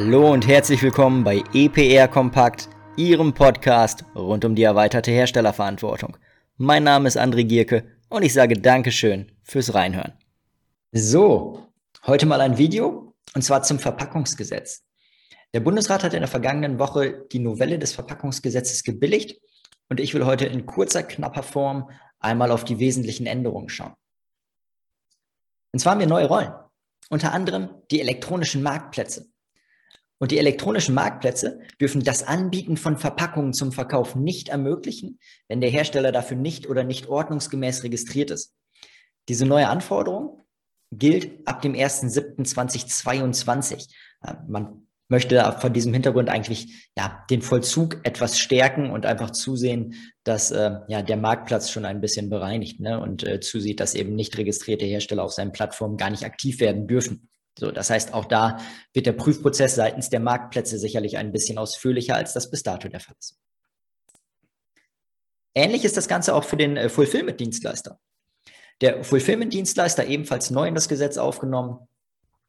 und herzlich willkommen bei EPR Kompakt, Ihrem Podcast rund um die erweiterte Herstellerverantwortung. Mein Name ist André Gierke und ich sage Dankeschön fürs Reinhören. So, heute mal ein Video und zwar zum Verpackungsgesetz. Der Bundesrat hat in der vergangenen Woche die Novelle des Verpackungsgesetzes gebilligt und ich will heute in kurzer, knapper Form einmal auf die wesentlichen Änderungen schauen. Und zwar haben wir neue Rollen. Unter anderem die elektronischen Marktplätze. Und die elektronischen Marktplätze dürfen das Anbieten von Verpackungen zum Verkauf nicht ermöglichen, wenn der Hersteller dafür nicht oder nicht ordnungsgemäß registriert ist. Diese neue Anforderung gilt ab dem 1.7.2022. Man möchte von diesem Hintergrund eigentlich ja, den Vollzug etwas stärken und einfach zusehen, dass äh, ja, der Marktplatz schon ein bisschen bereinigt ne, und äh, zusieht, dass eben nicht registrierte Hersteller auf seinen Plattformen gar nicht aktiv werden dürfen. So, das heißt, auch da wird der Prüfprozess seitens der Marktplätze sicherlich ein bisschen ausführlicher, als das bis dato der Fall ist. Ähnlich ist das Ganze auch für den äh, Fulfillment-Dienstleister. Der Fulfillment-Dienstleister ebenfalls neu in das Gesetz aufgenommen.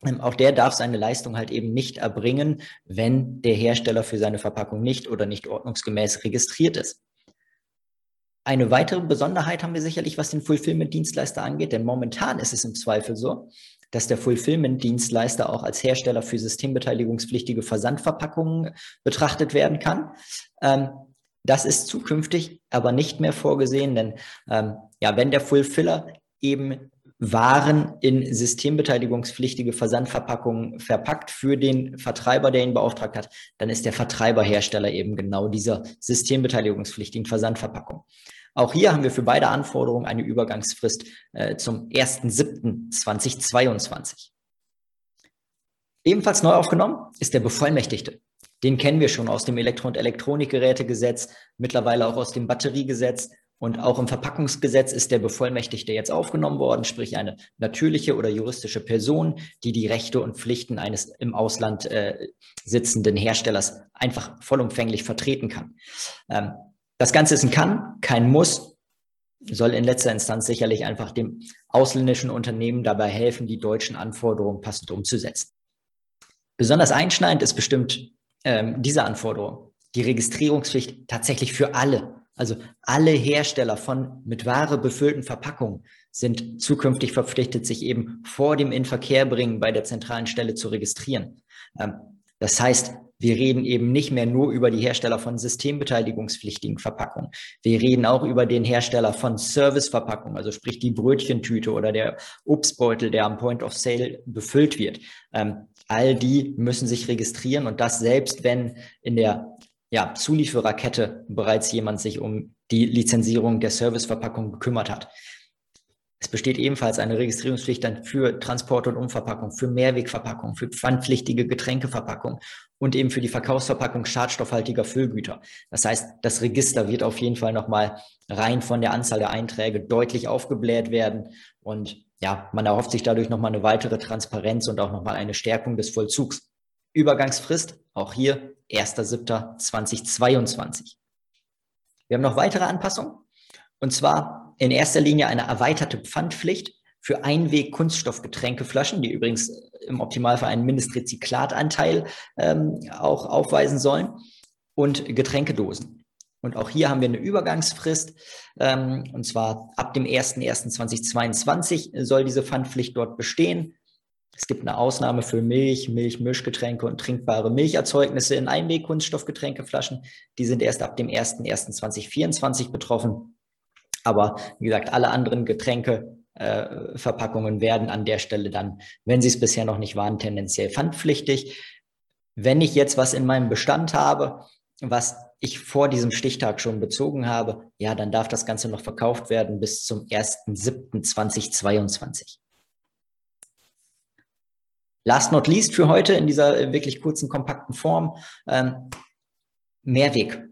Ähm, auch der darf seine Leistung halt eben nicht erbringen, wenn der Hersteller für seine Verpackung nicht oder nicht ordnungsgemäß registriert ist. Eine weitere Besonderheit haben wir sicherlich, was den Fulfillment-Dienstleister angeht, denn momentan ist es im Zweifel so, dass der Fulfillment-Dienstleister auch als Hersteller für systembeteiligungspflichtige Versandverpackungen betrachtet werden kann. Ähm, das ist zukünftig aber nicht mehr vorgesehen, denn ähm, ja, wenn der Fulfiller eben waren in systembeteiligungspflichtige Versandverpackungen verpackt für den Vertreiber, der ihn beauftragt hat, dann ist der Vertreiberhersteller eben genau dieser systembeteiligungspflichtigen Versandverpackung. Auch hier haben wir für beide Anforderungen eine Übergangsfrist äh, zum 1.7.2022. Ebenfalls neu aufgenommen ist der Bevollmächtigte. Den kennen wir schon aus dem Elektro- und Elektronikgerätegesetz, mittlerweile auch aus dem Batteriegesetz und auch im Verpackungsgesetz ist der Bevollmächtigte jetzt aufgenommen worden, sprich eine natürliche oder juristische Person, die die Rechte und Pflichten eines im Ausland äh, sitzenden Herstellers einfach vollumfänglich vertreten kann. Ähm, das Ganze ist ein Kann, kein Muss, soll in letzter Instanz sicherlich einfach dem ausländischen Unternehmen dabei helfen, die deutschen Anforderungen passend umzusetzen. Besonders einschneidend ist bestimmt ähm, diese Anforderung, die Registrierungspflicht tatsächlich für alle. Also alle Hersteller von mit Ware befüllten Verpackungen sind zukünftig verpflichtet, sich eben vor dem Inverkehrbringen bei der zentralen Stelle zu registrieren. Ähm, das heißt, wir reden eben nicht mehr nur über die Hersteller von systembeteiligungspflichtigen Verpackungen. Wir reden auch über den Hersteller von Serviceverpackungen, also sprich die Brötchentüte oder der Obstbeutel, der am Point of Sale befüllt wird. Ähm, all die müssen sich registrieren und das selbst, wenn in der ja, Zuliefererkette bereits jemand sich um die Lizenzierung der Serviceverpackung gekümmert hat. Es besteht ebenfalls eine Registrierungspflicht dann für Transport- und Umverpackung, für Mehrwegverpackung, für pfandpflichtige Getränkeverpackung und eben für die Verkaufsverpackung schadstoffhaltiger Füllgüter. Das heißt, das Register wird auf jeden Fall nochmal rein von der Anzahl der Einträge deutlich aufgebläht werden. Und ja, man erhofft sich dadurch nochmal eine weitere Transparenz und auch nochmal eine Stärkung des Vollzugs. Übergangsfrist, auch hier 1.7.2022. Wir haben noch weitere Anpassungen. Und zwar in erster Linie eine erweiterte Pfandpflicht für Einweg-Kunststoffgetränkeflaschen, die übrigens im Optimalfall einen Mindestrezyklatanteil ähm, auch aufweisen sollen, und Getränkedosen. Und auch hier haben wir eine Übergangsfrist, ähm, und zwar ab dem 01.01.2022 soll diese Pfandpflicht dort bestehen. Es gibt eine Ausnahme für Milch, Milchmischgetränke und trinkbare Milcherzeugnisse in Einweg-Kunststoffgetränkeflaschen. Die sind erst ab dem 01.01.2024 betroffen. Aber wie gesagt, alle anderen Getränkeverpackungen äh, werden an der Stelle dann, wenn sie es bisher noch nicht waren, tendenziell pfandpflichtig. Wenn ich jetzt was in meinem Bestand habe, was ich vor diesem Stichtag schon bezogen habe, ja, dann darf das Ganze noch verkauft werden bis zum 1.7.2022. Last not least für heute in dieser wirklich kurzen, kompakten Form, ähm, Mehrweg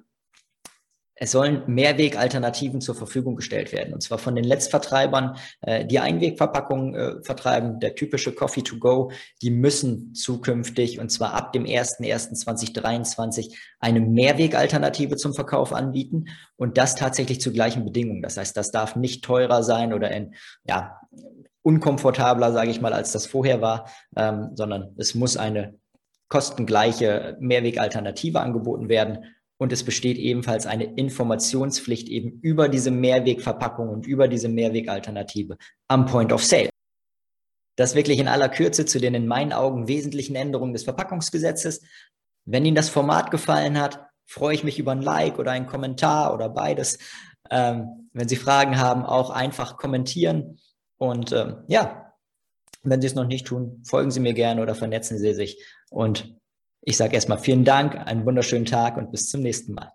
es sollen Mehrwegalternativen zur Verfügung gestellt werden. Und zwar von den Letztvertreibern, äh, die Einwegverpackungen äh, vertreiben, der typische Coffee to go, die müssen zukünftig, und zwar ab dem 01.01.2023, eine Mehrwegalternative zum Verkauf anbieten und das tatsächlich zu gleichen Bedingungen. Das heißt, das darf nicht teurer sein oder in, ja, unkomfortabler, sage ich mal, als das vorher war, ähm, sondern es muss eine kostengleiche Mehrwegalternative angeboten werden. Und es besteht ebenfalls eine Informationspflicht eben über diese Mehrwegverpackung und über diese Mehrwegalternative am Point of Sale. Das wirklich in aller Kürze zu den in meinen Augen wesentlichen Änderungen des Verpackungsgesetzes. Wenn Ihnen das Format gefallen hat, freue ich mich über ein Like oder einen Kommentar oder beides. Ähm, wenn Sie Fragen haben, auch einfach kommentieren. Und ähm, ja, wenn Sie es noch nicht tun, folgen Sie mir gerne oder vernetzen Sie sich. Und ich sage erstmal vielen Dank, einen wunderschönen Tag und bis zum nächsten Mal.